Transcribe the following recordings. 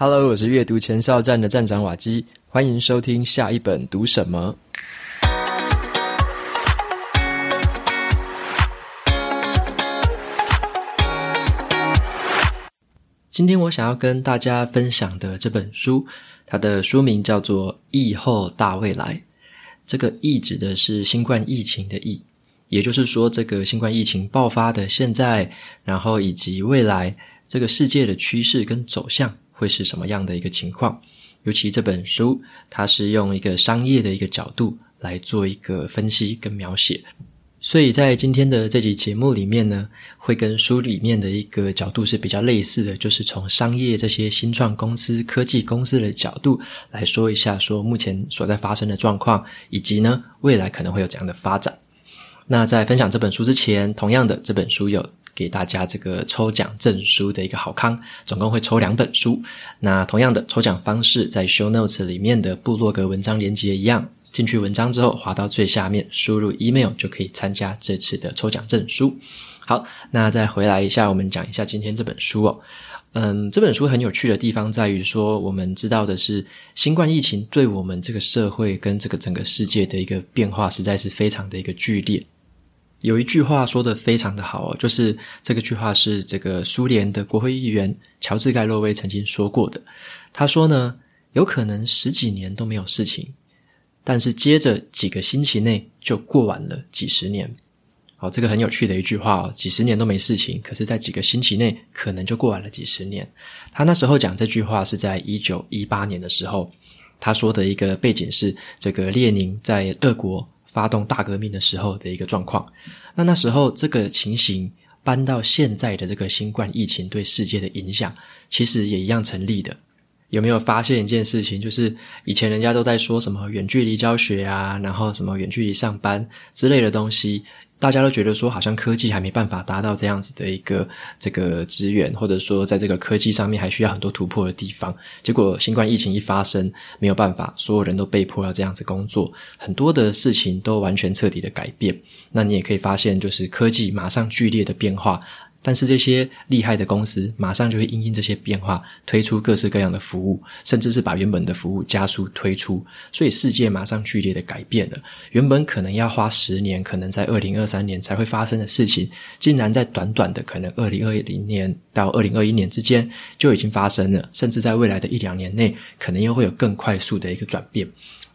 Hello，我是阅读前哨站的站长瓦基，欢迎收听下一本读什么。今天我想要跟大家分享的这本书，它的书名叫做《疫后大未来》。这个“疫”指的是新冠疫情的“疫”，也就是说，这个新冠疫情爆发的现在，然后以及未来，这个世界的趋势跟走向会是什么样的一个情况？尤其这本书，它是用一个商业的一个角度来做一个分析跟描写。所以在今天的这集节目里面呢，会跟书里面的一个角度是比较类似的，就是从商业这些新创公司、科技公司的角度来说一下，说目前所在发生的状况，以及呢未来可能会有怎样的发展。那在分享这本书之前，同样的这本书有给大家这个抽奖证书的一个好康，总共会抽两本书。那同样的抽奖方式，在 Show Notes 里面的部落格文章连接一样。进去文章之后，滑到最下面，输入 email 就可以参加这次的抽奖证书。好，那再回来一下，我们讲一下今天这本书哦。嗯，这本书很有趣的地方在于说，我们知道的是，新冠疫情对我们这个社会跟这个整个世界的一个变化，实在是非常的一个剧烈。有一句话说的非常的好哦，就是这个句话是这个苏联的国会议员乔治盖洛威曾经说过的。他说呢，有可能十几年都没有事情。但是接着几个星期内就过完了几十年，好，这个很有趣的一句话哦，几十年都没事情，可是，在几个星期内可能就过完了几十年。他那时候讲这句话是在一九一八年的时候，他说的一个背景是这个列宁在俄国发动大革命的时候的一个状况。那那时候这个情形搬到现在的这个新冠疫情对世界的影响，其实也一样成立的。有没有发现一件事情？就是以前人家都在说什么远距离教学啊，然后什么远距离上班之类的东西，大家都觉得说好像科技还没办法达到这样子的一个这个资源，或者说在这个科技上面还需要很多突破的地方。结果新冠疫情一发生，没有办法，所有人都被迫要这样子工作，很多的事情都完全彻底的改变。那你也可以发现，就是科技马上剧烈的变化。但是这些厉害的公司马上就会因应这些变化，推出各式各样的服务，甚至是把原本的服务加速推出，所以世界马上剧烈的改变了。原本可能要花十年，可能在二零二三年才会发生的事情，竟然在短短的可能二零二零年到二零二一年之间就已经发生了，甚至在未来的一两年内，可能又会有更快速的一个转变。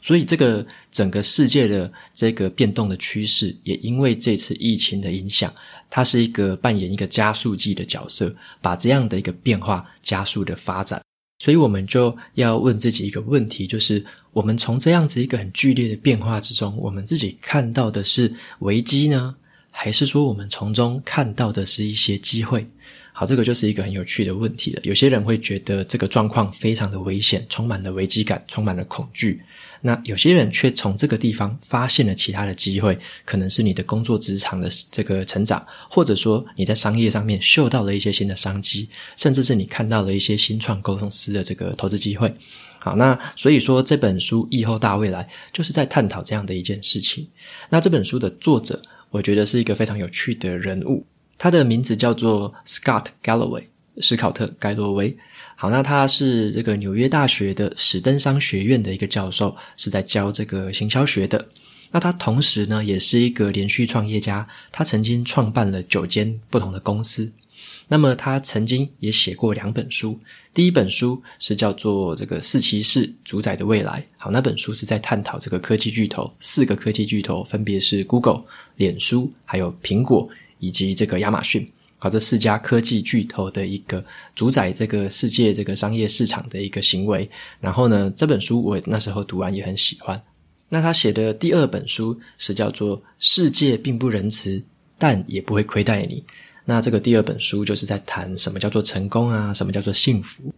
所以这个整个世界的这个变动的趋势，也因为这次疫情的影响。它是一个扮演一个加速剂的角色，把这样的一个变化加速的发展。所以我们就要问自己一个问题，就是我们从这样子一个很剧烈的变化之中，我们自己看到的是危机呢，还是说我们从中看到的是一些机会？好，这个就是一个很有趣的问题了。有些人会觉得这个状况非常的危险，充满了危机感，充满了恐惧。那有些人却从这个地方发现了其他的机会，可能是你的工作职场的这个成长，或者说你在商业上面嗅到了一些新的商机，甚至是你看到了一些新创公司的这个投资机会。好，那所以说这本书《以后大未来》就是在探讨这样的一件事情。那这本书的作者，我觉得是一个非常有趣的人物，他的名字叫做 Scott Galloway，史考特·盖洛威。好，那他是这个纽约大学的史登商学院的一个教授，是在教这个行销学的。那他同时呢，也是一个连续创业家，他曾经创办了九间不同的公司。那么他曾经也写过两本书，第一本书是叫做《这个四骑士主宰的未来》。好，那本书是在探讨这个科技巨头，四个科技巨头分别是 Google、脸书、还有苹果以及这个亚马逊。好，这四家科技巨头的一个主宰这个世界这个商业市场的一个行为。然后呢，这本书我那时候读完也很喜欢。那他写的第二本书是叫做《世界并不仁慈，但也不会亏待你》。那这个第二本书就是在谈什么叫做成功啊，什么叫做幸福。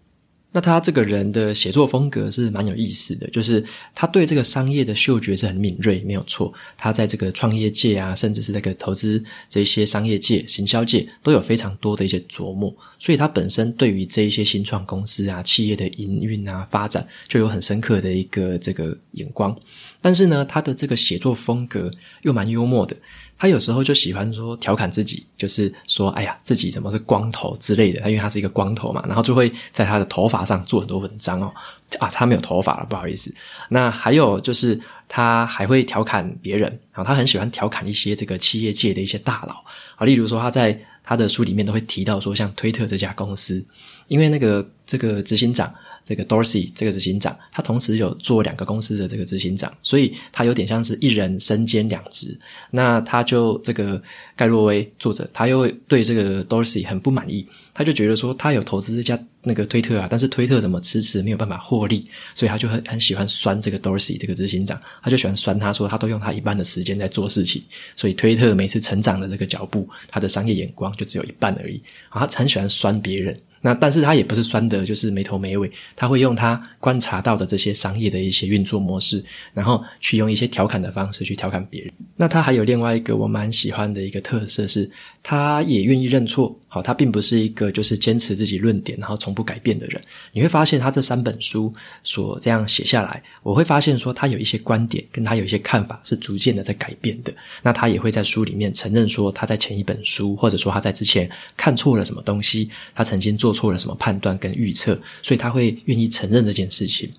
那他这个人的写作风格是蛮有意思的，就是他对这个商业的嗅觉是很敏锐，没有错。他在这个创业界啊，甚至是这个投资这些商业界、行销界，都有非常多的一些琢磨。所以他本身对于这一些新创公司啊、企业的营运啊、发展，就有很深刻的一个这个眼光。但是呢，他的这个写作风格又蛮幽默的。他有时候就喜欢说调侃自己，就是说，哎呀，自己怎么是光头之类的。他因为他是一个光头嘛，然后就会在他的头发上做很多文章哦。啊，他没有头发了，不好意思。那还有就是他还会调侃别人，然后他很喜欢调侃一些这个企业界的一些大佬啊，例如说他在他的书里面都会提到说，像推特这家公司，因为那个这个执行长。这个 Dorsey 这个执行长，他同时有做两个公司的这个执行长，所以他有点像是一人身兼两职。那他就这个盖洛威作者，他又对这个 Dorsey 很不满意，他就觉得说他有投资这家那个推特啊，但是推特怎么迟迟没有办法获利，所以他就很很喜欢酸这个 Dorsey 这个执行长，他就喜欢酸他说他都用他一半的时间在做事情，所以推特每次成长的这个脚步，他的商业眼光就只有一半而已。啊他很喜欢酸别人。那但是他也不是酸的，就是没头没尾。他会用他观察到的这些商业的一些运作模式，然后去用一些调侃的方式去调侃别人。那他还有另外一个我蛮喜欢的一个特色是，他也愿意认错。好，他并不是一个就是坚持自己论点然后从不改变的人。你会发现他这三本书所这样写下来，我会发现说他有一些观点跟他有一些看法是逐渐的在改变的。那他也会在书里面承认说他在前一本书或者说他在之前看错了什么东西，他曾经做错了什么判断跟预测，所以他会愿意承认这件事情。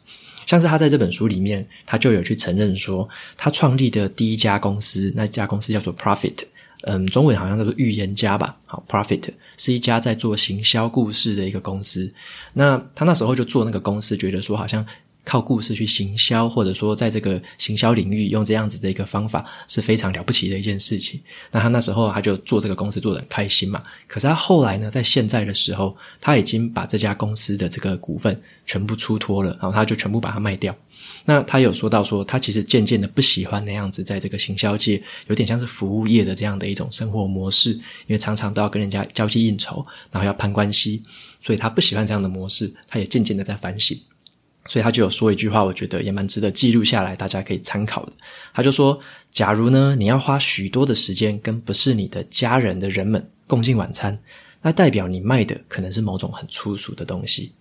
像是他在这本书里面，他就有去承认说，他创立的第一家公司，那家公司叫做 Profit，嗯，中文好像叫做预言家吧。好，Profit 是一家在做行销故事的一个公司。那他那时候就做那个公司，觉得说好像。靠故事去行销，或者说在这个行销领域用这样子的一个方法是非常了不起的一件事情。那他那时候他就做这个公司做得很开心嘛。可是他后来呢，在现在的时候，他已经把这家公司的这个股份全部出脱了，然后他就全部把它卖掉。那他有说到说，他其实渐渐的不喜欢那样子在这个行销界有点像是服务业的这样的一种生活模式，因为常常都要跟人家交际应酬，然后要攀关系，所以他不喜欢这样的模式。他也渐渐的在反省。所以他就有说一句话，我觉得也蛮值得记录下来，大家可以参考的。他就说：“假如呢，你要花许多的时间跟不是你的家人的人们共进晚餐，那代表你卖的可能是某种很粗俗的东西。”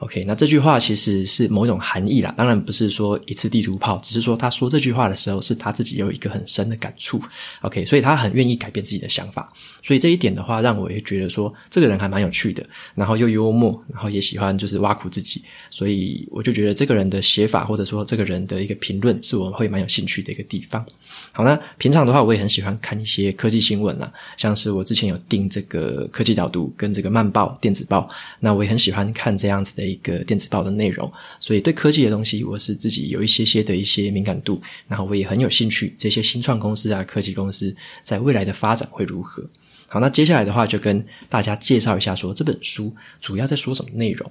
OK，那这句话其实是某一种含义啦，当然不是说一次地图炮，只是说他说这句话的时候是他自己有一个很深的感触。OK，所以他很愿意改变自己的想法，所以这一点的话让我也觉得说这个人还蛮有趣的，然后又幽默，然后也喜欢就是挖苦自己，所以我就觉得这个人的写法或者说这个人的一个评论是我会蛮有兴趣的一个地方。好，那平常的话我也很喜欢看一些科技新闻啦，像是我之前有订这个科技导读跟这个慢报电子报，那我也很喜欢看这样子的。一个电子报的内容，所以对科技的东西，我是自己有一些些的一些敏感度，然后我也很有兴趣，这些新创公司啊，科技公司在未来的发展会如何？好，那接下来的话就跟大家介绍一下，说这本书主要在说什么内容。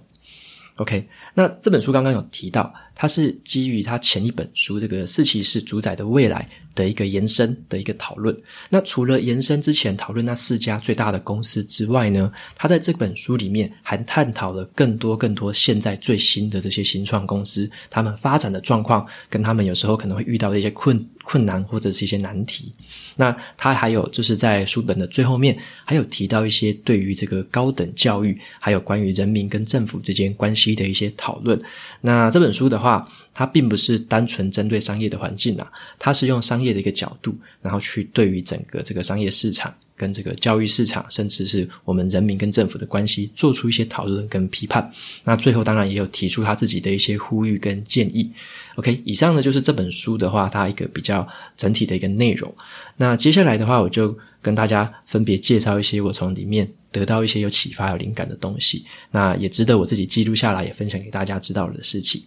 OK，那这本书刚刚有提到，它是基于它前一本书这个四骑士主宰的未来的一个延伸的一个讨论。那除了延伸之前讨论那四家最大的公司之外呢，他在这本书里面还探讨了更多更多现在最新的这些新创公司，他们发展的状况，跟他们有时候可能会遇到的一些困困难或者是一些难题。那他还有就是在书本的最后面，还有提到一些对于这个高等教育，还有关于人民跟政府之间关系的一些讨论。那这本书的话，它并不是单纯针对商业的环境啊，它是用商业的一个角度，然后去对于整个这个商业市场跟这个教育市场，甚至是我们人民跟政府的关系，做出一些讨论跟批判。那最后当然也有提出他自己的一些呼吁跟建议。OK，以上呢就是这本书的话，它一个比较整体的一个内容。那接下来的话，我就跟大家分别介绍一些我从里面得到一些有启发、有灵感的东西。那也值得我自己记录下来，也分享给大家知道的事情。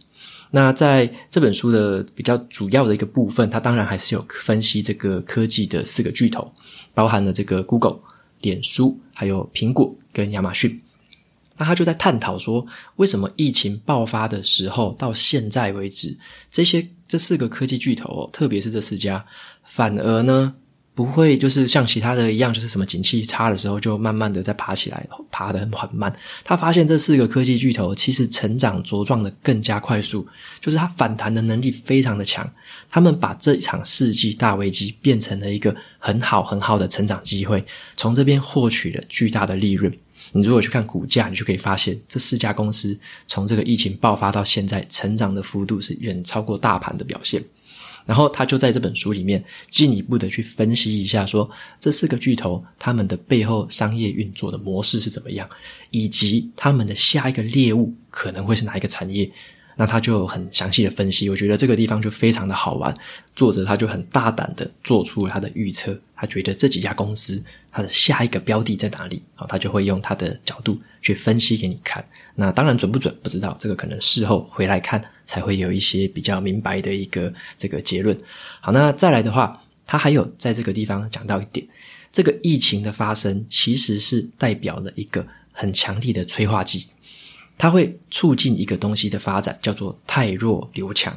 那在这本书的比较主要的一个部分，它当然还是有分析这个科技的四个巨头，包含了这个 Google、脸书、还有苹果跟亚马逊。那他就在探讨说，为什么疫情爆发的时候到现在为止，这些这四个科技巨头，特别是这四家，反而呢，不会就是像其他的一样，就是什么景气差的时候就慢慢的在爬起来，爬得很缓慢。他发现这四个科技巨头其实成长茁壮的更加快速，就是它反弹的能力非常的强。他们把这一场世纪大危机变成了一个很好很好的成长机会，从这边获取了巨大的利润。你如果去看股价，你就可以发现这四家公司从这个疫情爆发到现在，成长的幅度是远超过大盘的表现。然后他就在这本书里面进一步的去分析一下说，这四个巨头他们的背后商业运作的模式是怎么样，以及他们的下一个猎物可能会是哪一个产业。那他就很详细的分析，我觉得这个地方就非常的好玩。作者他就很大胆的做出了他的预测，他觉得这几家公司他的下一个标的在哪里，好，他就会用他的角度去分析给你看。那当然准不准不知道，这个可能事后回来看才会有一些比较明白的一个这个结论。好，那再来的话，他还有在这个地方讲到一点，这个疫情的发生其实是代表了一个很强力的催化剂。它会促进一个东西的发展，叫做“汰弱留强”，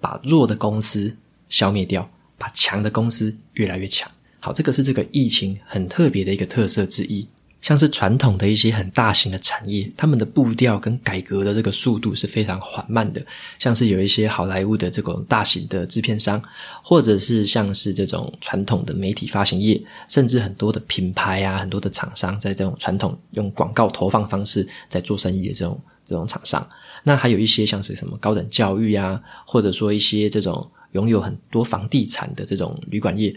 把弱的公司消灭掉，把强的公司越来越强。好，这个是这个疫情很特别的一个特色之一。像是传统的一些很大型的产业，他们的步调跟改革的这个速度是非常缓慢的。像是有一些好莱坞的这种大型的制片商，或者是像是这种传统的媒体发行业，甚至很多的品牌啊，很多的厂商，在这种传统用广告投放方式在做生意的这种这种厂商，那还有一些像是什么高等教育啊，或者说一些这种拥有很多房地产的这种旅馆业。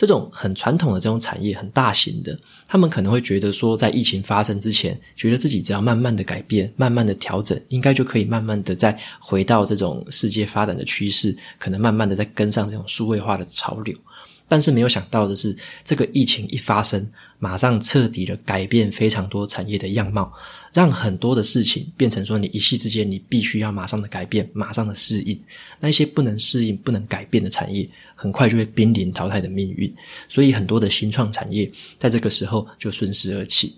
这种很传统的这种产业，很大型的，他们可能会觉得说，在疫情发生之前，觉得自己只要慢慢的改变，慢慢的调整，应该就可以慢慢的再回到这种世界发展的趋势，可能慢慢的再跟上这种数位化的潮流。但是没有想到的是，这个疫情一发生，马上彻底的改变非常多产业的样貌，让很多的事情变成说，你一夕之间，你必须要马上的改变，马上的适应。那一些不能适应、不能改变的产业，很快就会濒临淘汰的命运。所以很多的新创产业在这个时候就顺势而起。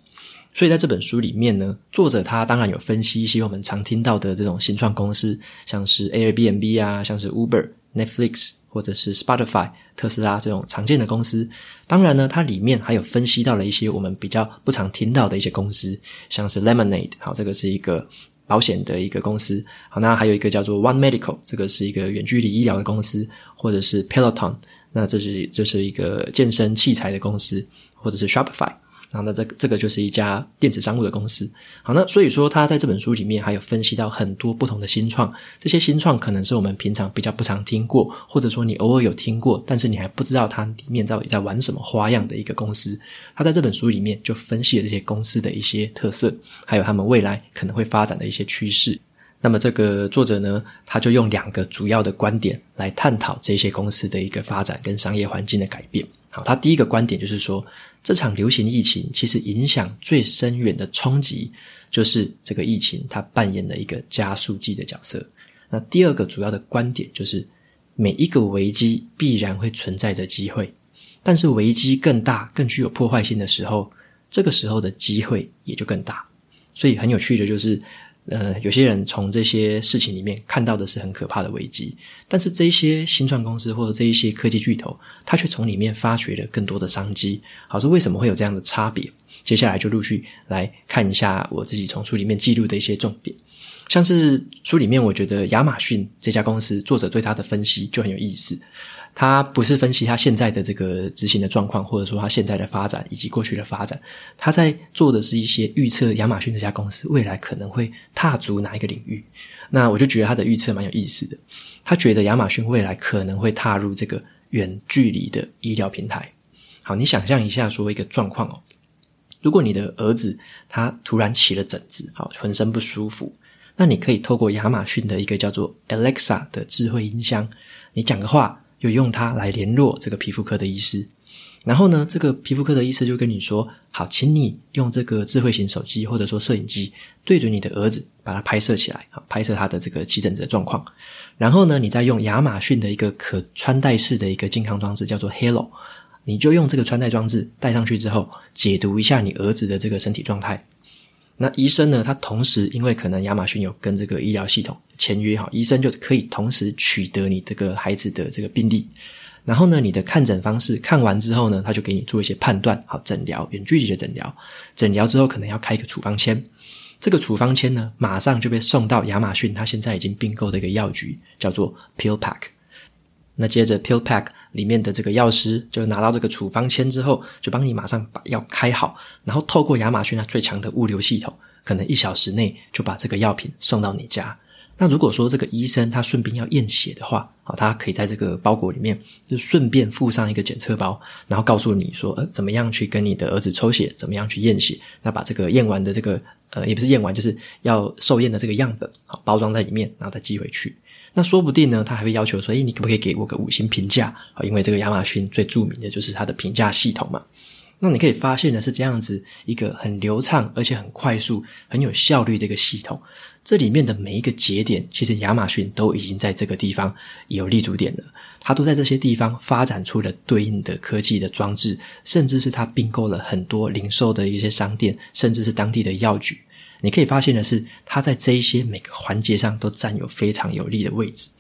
所以在这本书里面呢，作者他当然有分析一些我们常听到的这种新创公司，像是 Airbnb 啊，像是 Uber、Netflix。或者是 Spotify、特斯拉这种常见的公司，当然呢，它里面还有分析到了一些我们比较不常听到的一些公司，像是 Lemonade，好，这个是一个保险的一个公司，好，那还有一个叫做 One Medical，这个是一个远距离医疗的公司，或者是 Peloton，那这是这是一个健身器材的公司，或者是 Shopify。然后呢，这这个就是一家电子商务的公司。好，那所以说他在这本书里面还有分析到很多不同的新创，这些新创可能是我们平常比较不常听过，或者说你偶尔有听过，但是你还不知道它里面到底在玩什么花样的一个公司。他在这本书里面就分析了这些公司的一些特色，还有他们未来可能会发展的一些趋势。那么这个作者呢，他就用两个主要的观点来探讨这些公司的一个发展跟商业环境的改变。好，他第一个观点就是说，这场流行疫情其实影响最深远的冲击，就是这个疫情它扮演了一个加速剂的角色。那第二个主要的观点就是，每一个危机必然会存在着机会，但是危机更大、更具有破坏性的时候，这个时候的机会也就更大。所以很有趣的就是。呃，有些人从这些事情里面看到的是很可怕的危机，但是这些新创公司或者这一些科技巨头，他却从里面发掘了更多的商机。好，说为什么会有这样的差别？接下来就陆续来看一下我自己从书里面记录的一些重点，像是书里面我觉得亚马逊这家公司，作者对他的分析就很有意思。他不是分析他现在的这个执行的状况，或者说他现在的发展以及过去的发展，他在做的是一些预测。亚马逊这家公司未来可能会踏足哪一个领域？那我就觉得他的预测蛮有意思的。他觉得亚马逊未来可能会踏入这个远距离的医疗平台。好，你想象一下，说一个状况哦，如果你的儿子他突然起了疹子，好，浑身不舒服，那你可以透过亚马逊的一个叫做 Alexa 的智慧音箱，你讲个话。就用它来联络这个皮肤科的医师，然后呢，这个皮肤科的医师就跟你说：“好，请你用这个智慧型手机或者说摄影机对准你的儿子，把它拍摄起来，啊，拍摄他的这个起疹子的状况。然后呢，你再用亚马逊的一个可穿戴式的一个健康装置，叫做 Halo，你就用这个穿戴装置戴上去之后，解读一下你儿子的这个身体状态。”那医生呢？他同时因为可能亚马逊有跟这个医疗系统签约哈，医生就可以同时取得你这个孩子的这个病历，然后呢，你的看诊方式看完之后呢，他就给你做一些判断，好，诊疗，远距离的诊疗，诊疗之后可能要开一个处方签，这个处方签呢，马上就被送到亚马逊他现在已经并购的一个药局，叫做 PillPack。那接着 PillPack 里面的这个药师就拿到这个处方签之后，就帮你马上把药开好，然后透过亚马逊它最强的物流系统，可能一小时内就把这个药品送到你家。那如果说这个医生他顺便要验血的话，好，他可以在这个包裹里面就顺便附上一个检测包，然后告诉你说，呃，怎么样去跟你的儿子抽血，怎么样去验血，那把这个验完的这个呃，也不是验完，就是要受验的这个样本，好，包装在里面，然后再寄回去。那说不定呢，他还会要求说，诶，你可不可以给我个五星评价？啊，因为这个亚马逊最著名的就是它的评价系统嘛。那你可以发现的是这样子一个很流畅而且很快速、很有效率的一个系统。这里面的每一个节点，其实亚马逊都已经在这个地方有立足点了。它都在这些地方发展出了对应的科技的装置，甚至是它并购了很多零售的一些商店，甚至是当地的药局。你可以发现的是，它在这一些每个环节上都占有非常有利的位置。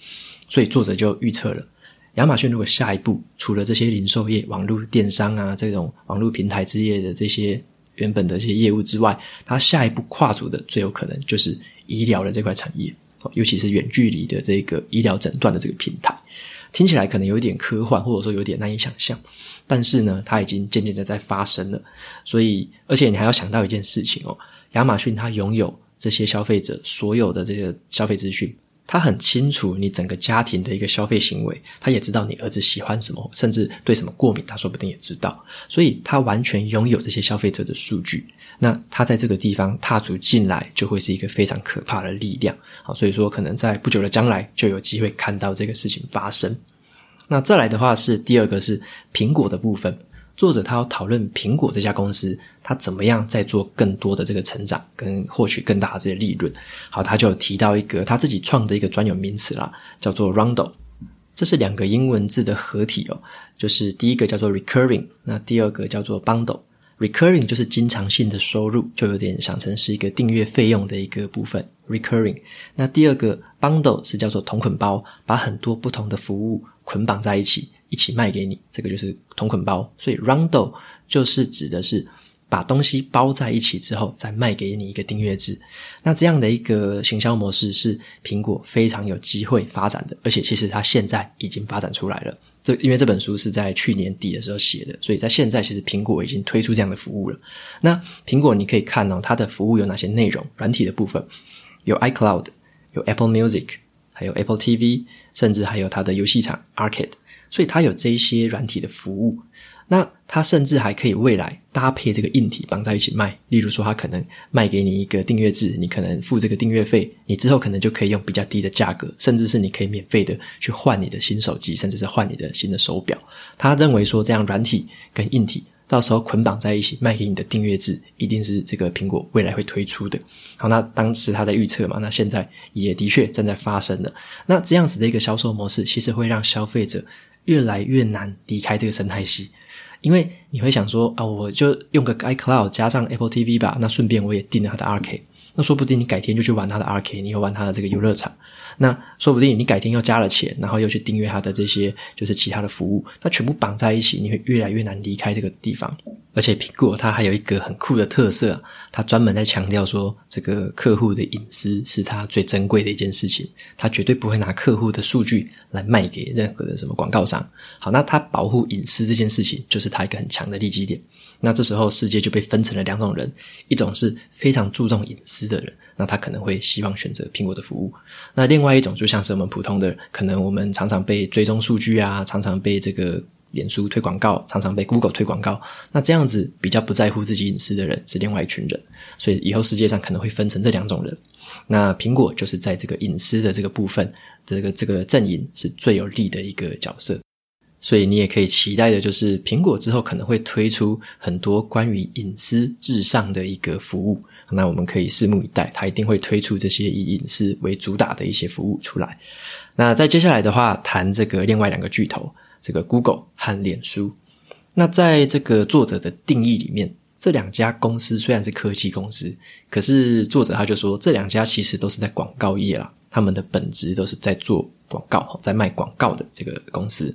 所以作者就预测了。亚马逊如果下一步除了这些零售业、网络电商啊这种网络平台之类的这些原本的这些业务之外，它下一步跨足的最有可能就是医疗的这块产业，尤其是远距离的这个医疗诊断的这个平台。听起来可能有点科幻，或者说有点难以想象，但是呢，它已经渐渐的在发生了。所以，而且你还要想到一件事情哦，亚马逊它拥有这些消费者所有的这些消费资讯。它很清楚你整个家庭的一个消费行为，他也知道你儿子喜欢什么，甚至对什么过敏，他说不定也知道。所以，他完全拥有这些消费者的数据。那他在这个地方踏足进来，就会是一个非常可怕的力量。好，所以说可能在不久的将来就有机会看到这个事情发生。那再来的话是第二个是苹果的部分。作者他要讨论苹果这家公司，他怎么样在做更多的这个成长，跟获取更大的这些利润。好，他就提到一个他自己创的一个专有名词啦，叫做 Roundel。这是两个英文字的合体哦，就是第一个叫做 recurring，那第二个叫做 bundle。recurring 就是经常性的收入，就有点想成是一个订阅费用的一个部分。recurring。那第二个 bundle 是叫做同捆包，把很多不同的服务捆绑在一起。一起卖给你，这个就是同捆包。所以 Roundel 就是指的是把东西包在一起之后，再卖给你一个订阅制。那这样的一个行销模式是苹果非常有机会发展的，而且其实它现在已经发展出来了。这因为这本书是在去年底的时候写的，所以在现在其实苹果已经推出这样的服务了。那苹果你可以看哦，它的服务有哪些内容？软体的部分有 iCloud，有 Apple Music，还有 Apple TV，甚至还有它的游戏场 Arcade。所以它有这一些软体的服务，那它甚至还可以未来搭配这个硬体绑在一起卖。例如说，它可能卖给你一个订阅制，你可能付这个订阅费，你之后可能就可以用比较低的价格，甚至是你可以免费的去换你的新手机，甚至是换你的新的手表。他认为说，这样软体跟硬体到时候捆绑在一起卖给你的订阅制，一定是这个苹果未来会推出的。好，那当时他在预测嘛，那现在也的确正在发生了。那这样子的一个销售模式，其实会让消费者。越来越难离开这个生态系，因为你会想说啊，我就用个 iCloud 加上 Apple TV 吧，那顺便我也订了他的 RK，那说不定你改天就去玩他的 RK，你又玩他的这个游乐场。那说不定你改天又加了钱，然后又去订阅他的这些就是其他的服务，那全部绑在一起，你会越来越难离开这个地方。而且苹果它还有一个很酷的特色，它专门在强调说，这个客户的隐私是它最珍贵的一件事情，它绝对不会拿客户的数据来卖给任何的什么广告商。好，那它保护隐私这件事情，就是它一个很强的利基点。那这时候世界就被分成了两种人，一种是非常注重隐私的人，那他可能会希望选择苹果的服务。那另另外一种就像是我们普通的，可能我们常常被追踪数据啊，常常被这个。脸书推广告，常常被 Google 推广告，那这样子比较不在乎自己隐私的人是另外一群人，所以以后世界上可能会分成这两种人。那苹果就是在这个隐私的这个部分，这个这个阵营是最有利的一个角色，所以你也可以期待的就是苹果之后可能会推出很多关于隐私至上的一个服务，那我们可以拭目以待，它一定会推出这些以隐私为主打的一些服务出来。那在接下来的话，谈这个另外两个巨头。这个 Google 和脸书，那在这个作者的定义里面，这两家公司虽然是科技公司，可是作者他就说，这两家其实都是在广告业啦，他们的本质都是在做广告，在卖广告的这个公司。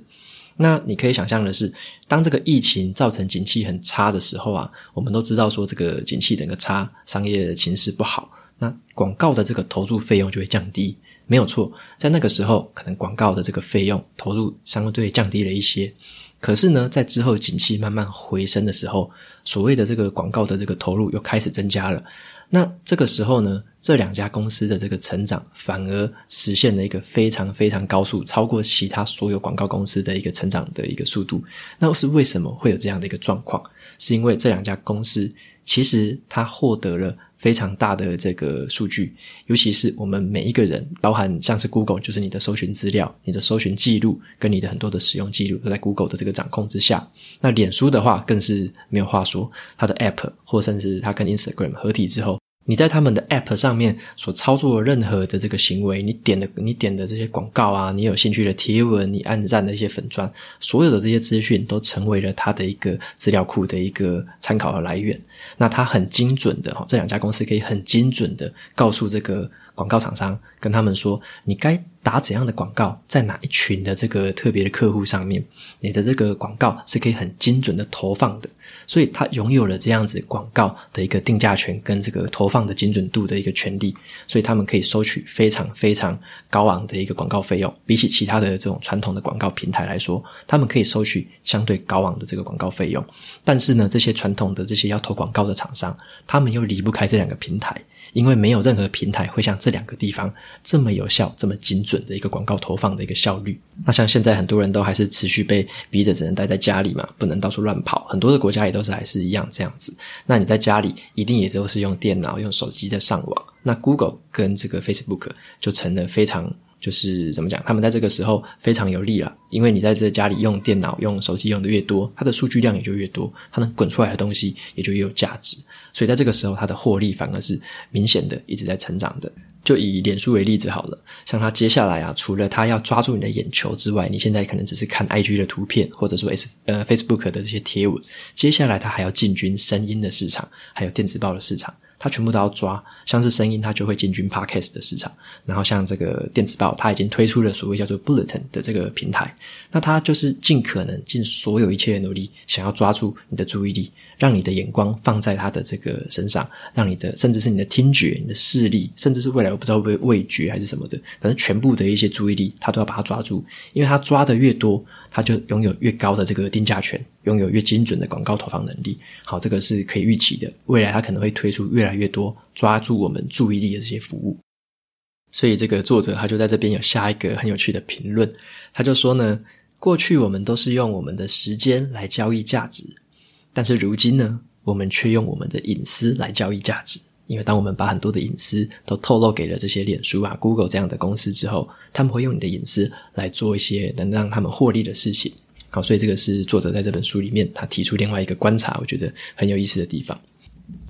那你可以想象的是，当这个疫情造成景气很差的时候啊，我们都知道说这个景气整个差，商业的情势不好，那广告的这个投注费用就会降低。没有错，在那个时候，可能广告的这个费用投入相对降低了一些。可是呢，在之后景气慢慢回升的时候，所谓的这个广告的这个投入又开始增加了。那这个时候呢，这两家公司的这个成长反而实现了一个非常非常高速，超过其他所有广告公司的一个成长的一个速度。那是为什么会有这样的一个状况？是因为这两家公司其实它获得了。非常大的这个数据，尤其是我们每一个人，包含像是 Google，就是你的搜寻资料、你的搜寻记录跟你的很多的使用记录都在 Google 的这个掌控之下。那脸书的话更是没有话说，它的 App 或甚至它跟 Instagram 合体之后。你在他们的 App 上面所操作任何的这个行为，你点的你点的这些广告啊，你有兴趣的贴文，你按赞的一些粉钻，所有的这些资讯都成为了他的一个资料库的一个参考的来源。那他很精准的哈，这两家公司可以很精准的告诉这个广告厂商，跟他们说，你该打怎样的广告，在哪一群的这个特别的客户上面，你的这个广告是可以很精准的投放的。所以，他拥有了这样子广告的一个定价权跟这个投放的精准度的一个权利，所以他们可以收取非常非常高昂的一个广告费用。比起其他的这种传统的广告平台来说，他们可以收取相对高昂的这个广告费用。但是呢，这些传统的这些要投广告的厂商，他们又离不开这两个平台。因为没有任何平台会像这两个地方这么有效、这么精准的一个广告投放的一个效率。那像现在很多人都还是持续被逼着只能待在家里嘛，不能到处乱跑。很多的国家也都是还是一样这样子。那你在家里一定也都是用电脑、用手机在上网。那 Google 跟这个 Facebook 就成了非常。就是怎么讲，他们在这个时候非常有利了，因为你在这家里用电脑、用手机用的越多，它的数据量也就越多，它能滚出来的东西也就越有价值。所以在这个时候，它的获利反而是明显的一直在成长的。就以脸书为例子好了，像它接下来啊，除了它要抓住你的眼球之外，你现在可能只是看 IG 的图片，或者说 S 呃 Facebook 的这些贴文，接下来它还要进军声音的市场，还有电子报的市场。它全部都要抓，像是声音，它就会进军 Podcast 的市场。然后像这个电子报，它已经推出了所谓叫做 Bulletin 的这个平台。那它就是尽可能尽所有一切的努力，想要抓住你的注意力，让你的眼光放在他的这个身上，让你的甚至是你的听觉、你的视力，甚至是未来我不知道会不会味觉还是什么的，反正全部的一些注意力，他都要把它抓住，因为他抓的越多。他就拥有越高的这个定价权，拥有越精准的广告投放能力。好，这个是可以预期的。未来他可能会推出越来越多抓住我们注意力的这些服务。所以这个作者他就在这边有下一个很有趣的评论，他就说呢，过去我们都是用我们的时间来交易价值，但是如今呢，我们却用我们的隐私来交易价值。因为当我们把很多的隐私都透露给了这些脸书啊、Google 这样的公司之后，他们会用你的隐私来做一些能让他们获利的事情。好，所以这个是作者在这本书里面他提出另外一个观察，我觉得很有意思的地方。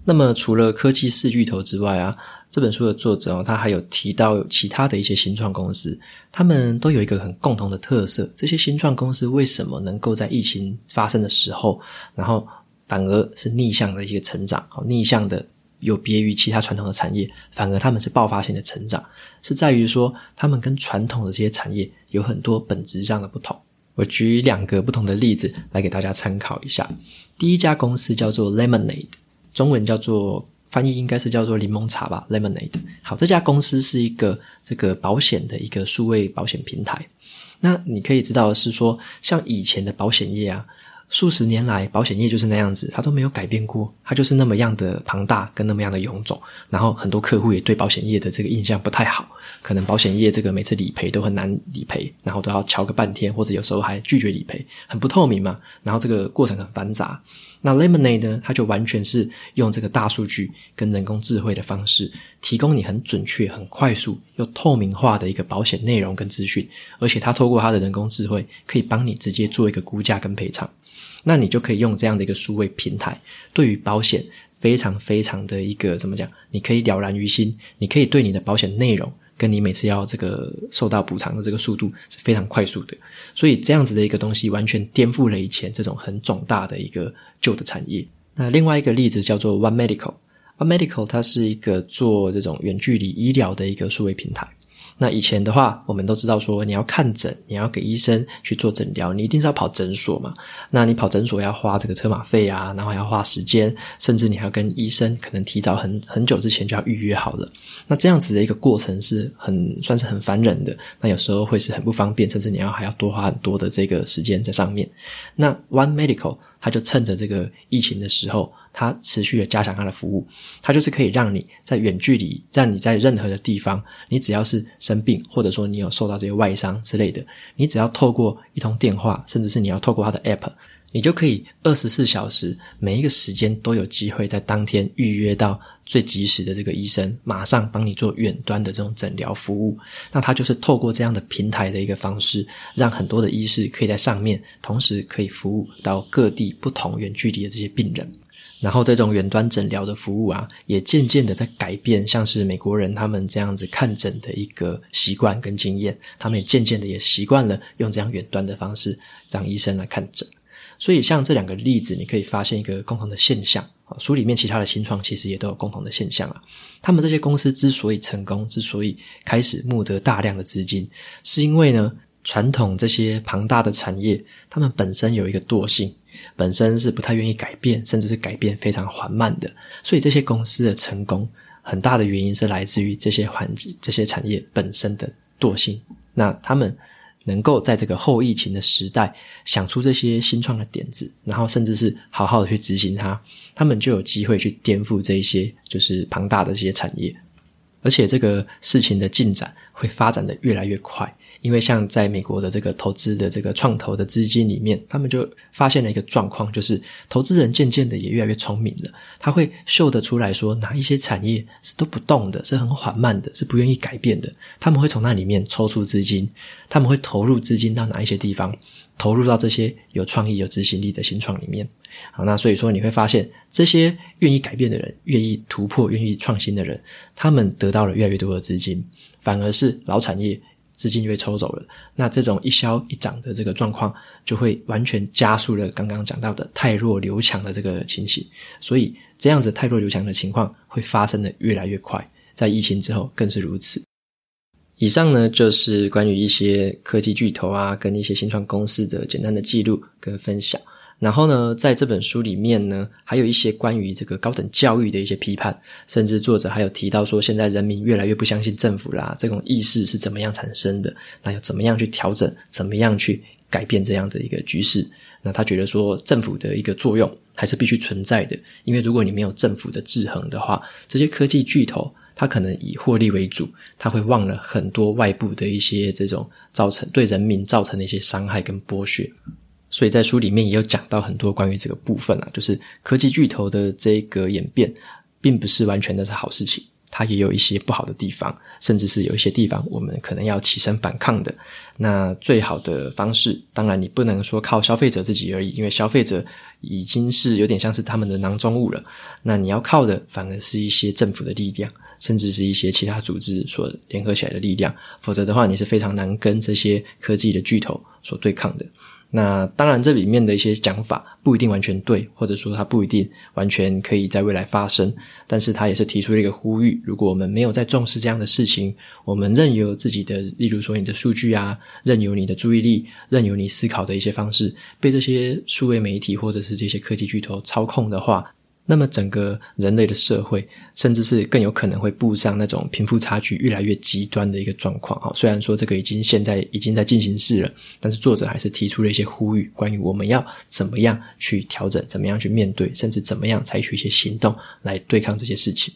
那么除了科技四巨头之外啊，这本书的作者哦，他还有提到其他的一些新创公司，他们都有一个很共同的特色。这些新创公司为什么能够在疫情发生的时候，然后反而是逆向的一个成长，逆向的。有别于其他传统的产业，反而他们是爆发性的成长，是在于说他们跟传统的这些产业有很多本质上的不同。我举两个不同的例子来给大家参考一下。第一家公司叫做 Lemonade，中文叫做翻译应该是叫做柠檬茶吧，Lemonade。好，这家公司是一个这个保险的一个数位保险平台。那你可以知道的是说，像以前的保险业啊。数十年来，保险业就是那样子，它都没有改变过，它就是那么样的庞大，跟那么样的臃肿。然后很多客户也对保险业的这个印象不太好，可能保险业这个每次理赔都很难理赔，然后都要乔个半天，或者有时候还拒绝理赔，很不透明嘛。然后这个过程很繁杂。那 Lemonade 呢，它就完全是用这个大数据跟人工智慧的方式，提供你很准确、很快速又透明化的一个保险内容跟资讯，而且它透过它的人工智慧，可以帮你直接做一个估价跟赔偿。那你就可以用这样的一个数位平台，对于保险非常非常的一个怎么讲？你可以了然于心，你可以对你的保险内容，跟你每次要这个受到补偿的这个速度是非常快速的。所以这样子的一个东西，完全颠覆了以前这种很肿大的一个旧的产业。那另外一个例子叫做 One Medical，One Medical 它是一个做这种远距离医疗的一个数位平台。那以前的话，我们都知道说，你要看诊，你要给医生去做诊疗，你一定是要跑诊所嘛。那你跑诊所要花这个车马费啊，然后还要花时间，甚至你还要跟医生可能提早很很久之前就要预约好了。那这样子的一个过程是很算是很烦人的，那有时候会是很不方便，甚至你要还要多花很多的这个时间在上面。那 One Medical 他就趁着这个疫情的时候，它持续的加强它的服务，它就是可以让你在远距离，让你在任何的地方，你只要是生病，或者说你有受到这些外伤之类的，你只要透过一通电话，甚至是你要透过它的 App。你就可以二十四小时，每一个时间都有机会在当天预约到最及时的这个医生，马上帮你做远端的这种诊疗服务。那它就是透过这样的平台的一个方式，让很多的医师可以在上面同时可以服务到各地不同远距离的这些病人。然后这种远端诊疗的服务啊，也渐渐的在改变，像是美国人他们这样子看诊的一个习惯跟经验，他们也渐渐的也习惯了用这样远端的方式让医生来看诊。所以，像这两个例子，你可以发现一个共同的现象啊。书里面其他的新创其实也都有共同的现象啊。他们这些公司之所以成功，之所以开始募得大量的资金，是因为呢，传统这些庞大的产业，他们本身有一个惰性，本身是不太愿意改变，甚至是改变非常缓慢的。所以，这些公司的成功，很大的原因是来自于这些环境、这些产业本身的惰性。那他们。能够在这个后疫情的时代想出这些新创的点子，然后甚至是好好的去执行它，他们就有机会去颠覆这一些就是庞大的这些产业，而且这个事情的进展会发展的越来越快。因为像在美国的这个投资的这个创投的资金里面，他们就发现了一个状况，就是投资人渐渐的也越来越聪明了。他会嗅得出来说，哪一些产业是都不动的，是很缓慢的，是不愿意改变的。他们会从那里面抽出资金，他们会投入资金到哪一些地方，投入到这些有创意、有执行力的新创里面。好，那所以说你会发现，这些愿意改变的人、愿意突破、愿意创新的人，他们得到了越来越多的资金，反而是老产业。资金就被抽走了，那这种一消一长的这个状况，就会完全加速了刚刚讲到的太弱留强的这个情形。所以这样子太弱留强的情况会发生的越来越快，在疫情之后更是如此。以上呢，就是关于一些科技巨头啊，跟一些新创公司的简单的记录跟分享。然后呢，在这本书里面呢，还有一些关于这个高等教育的一些批判，甚至作者还有提到说，现在人民越来越不相信政府啦，这种意识是怎么样产生的？那要怎么样去调整？怎么样去改变这样的一个局势？那他觉得说，政府的一个作用还是必须存在的，因为如果你没有政府的制衡的话，这些科技巨头他可能以获利为主，他会忘了很多外部的一些这种造成对人民造成的一些伤害跟剥削。所以在书里面也有讲到很多关于这个部分啊，就是科技巨头的这个演变，并不是完全的是好事情，它也有一些不好的地方，甚至是有一些地方我们可能要起身反抗的。那最好的方式，当然你不能说靠消费者自己而已，因为消费者已经是有点像是他们的囊中物了。那你要靠的反而是一些政府的力量，甚至是一些其他组织所联合起来的力量，否则的话，你是非常难跟这些科技的巨头所对抗的。那当然，这里面的一些讲法不一定完全对，或者说它不一定完全可以在未来发生。但是，他也是提出了一个呼吁：如果我们没有在重视这样的事情，我们任由自己的，例如说你的数据啊，任由你的注意力，任由你思考的一些方式，被这些数位媒体或者是这些科技巨头操控的话。那么整个人类的社会，甚至是更有可能会步上那种贫富差距越来越极端的一个状况啊！虽然说这个已经现在已经在进行式了，但是作者还是提出了一些呼吁，关于我们要怎么样去调整，怎么样去面对，甚至怎么样采取一些行动来对抗这些事情。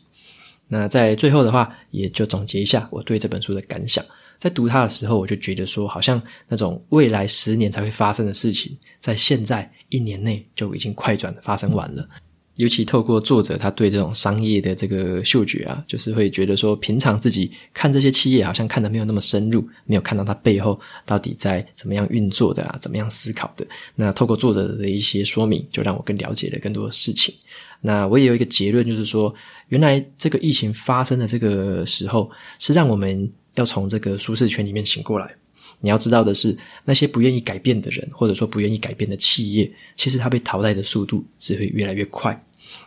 那在最后的话，也就总结一下我对这本书的感想。在读它的时候，我就觉得说，好像那种未来十年才会发生的事情，在现在一年内就已经快转发生完了。尤其透过作者他对这种商业的这个嗅觉啊，就是会觉得说，平常自己看这些企业好像看得没有那么深入，没有看到它背后到底在怎么样运作的啊，怎么样思考的。那透过作者的一些说明，就让我更了解了更多的事情。那我也有一个结论，就是说，原来这个疫情发生的这个时候，是让我们要从这个舒适圈里面醒过来。你要知道的是，那些不愿意改变的人，或者说不愿意改变的企业，其实他被淘汰的速度只会越来越快。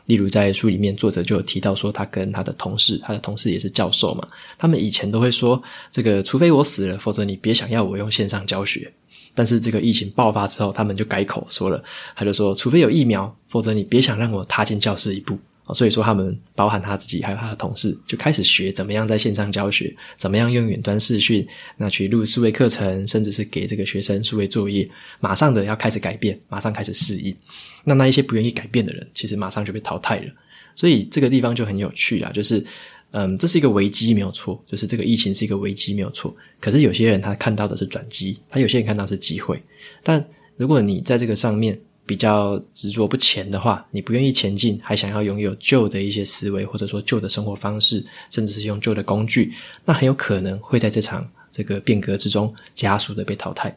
例如，在书里面，作者就有提到说，他跟他的同事，他的同事也是教授嘛，他们以前都会说，这个除非我死了，否则你别想要我用线上教学。但是这个疫情爆发之后，他们就改口说了，他就说，除非有疫苗，否则你别想让我踏进教室一步。所以说他们包含他自己还有他的同事就开始学怎么样在线上教学，怎么样用远端视讯，那去录数位课程，甚至是给这个学生数位作业，马上的要开始改变，马上开始适应。那那一些不愿意改变的人，其实马上就被淘汰了。所以这个地方就很有趣啦，就是，嗯，这是一个危机没有错，就是这个疫情是一个危机没有错。可是有些人他看到的是转机，他有些人看到是机会。但如果你在这个上面比较执着不前的话，你不愿意前进，还想要拥有旧的一些思维，或者说旧的生活方式，甚至是用旧的工具，那很有可能会在这场这个变革之中加速的被淘汰。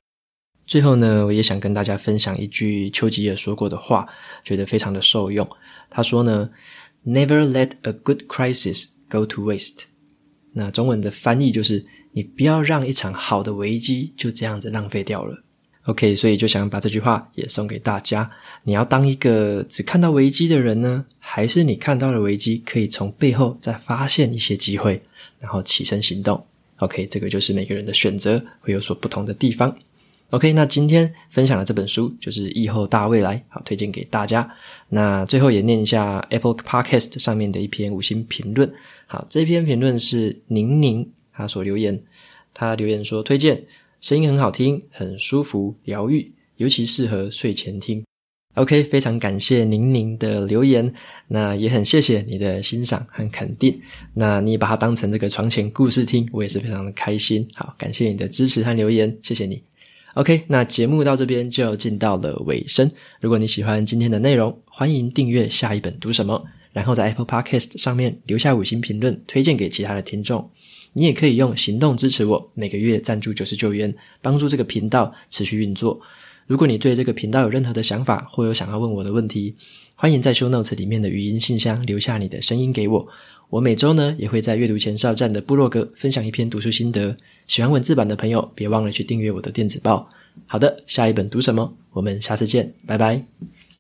最后呢，我也想跟大家分享一句丘吉尔说过的话，觉得非常的受用。他说呢。Never let a good crisis go to waste。那中文的翻译就是：你不要让一场好的危机就这样子浪费掉了。OK，所以就想把这句话也送给大家。你要当一个只看到危机的人呢，还是你看到了危机，可以从背后再发现一些机会，然后起身行动？OK，这个就是每个人的选择会有所不同的地方。OK，那今天分享的这本书就是《疫后大未来》，好，推荐给大家。那最后也念一下 Apple Podcast 上面的一篇五星评论。好，这篇评论是宁宁他所留言，他留言说推荐，声音很好听，很舒服，疗愈，尤其适合睡前听。OK，非常感谢宁宁的留言，那也很谢谢你的欣赏和肯定。那你把它当成这个床前故事听，我也是非常的开心。好，感谢你的支持和留言，谢谢你。OK，那节目到这边就进到了尾声。如果你喜欢今天的内容，欢迎订阅下一本读什么，然后在 Apple Podcast 上面留下五星评论，推荐给其他的听众。你也可以用行动支持我，每个月赞助九十九元，帮助这个频道持续运作。如果你对这个频道有任何的想法，或有想要问我的问题，欢迎在 Show Notes 里面的语音信箱留下你的声音给我。我每周呢也会在阅读前哨站的部落格分享一篇读书心得。喜欢文字版的朋友，别忘了去订阅我的电子报。好的，下一本读什么？我们下次见，拜拜。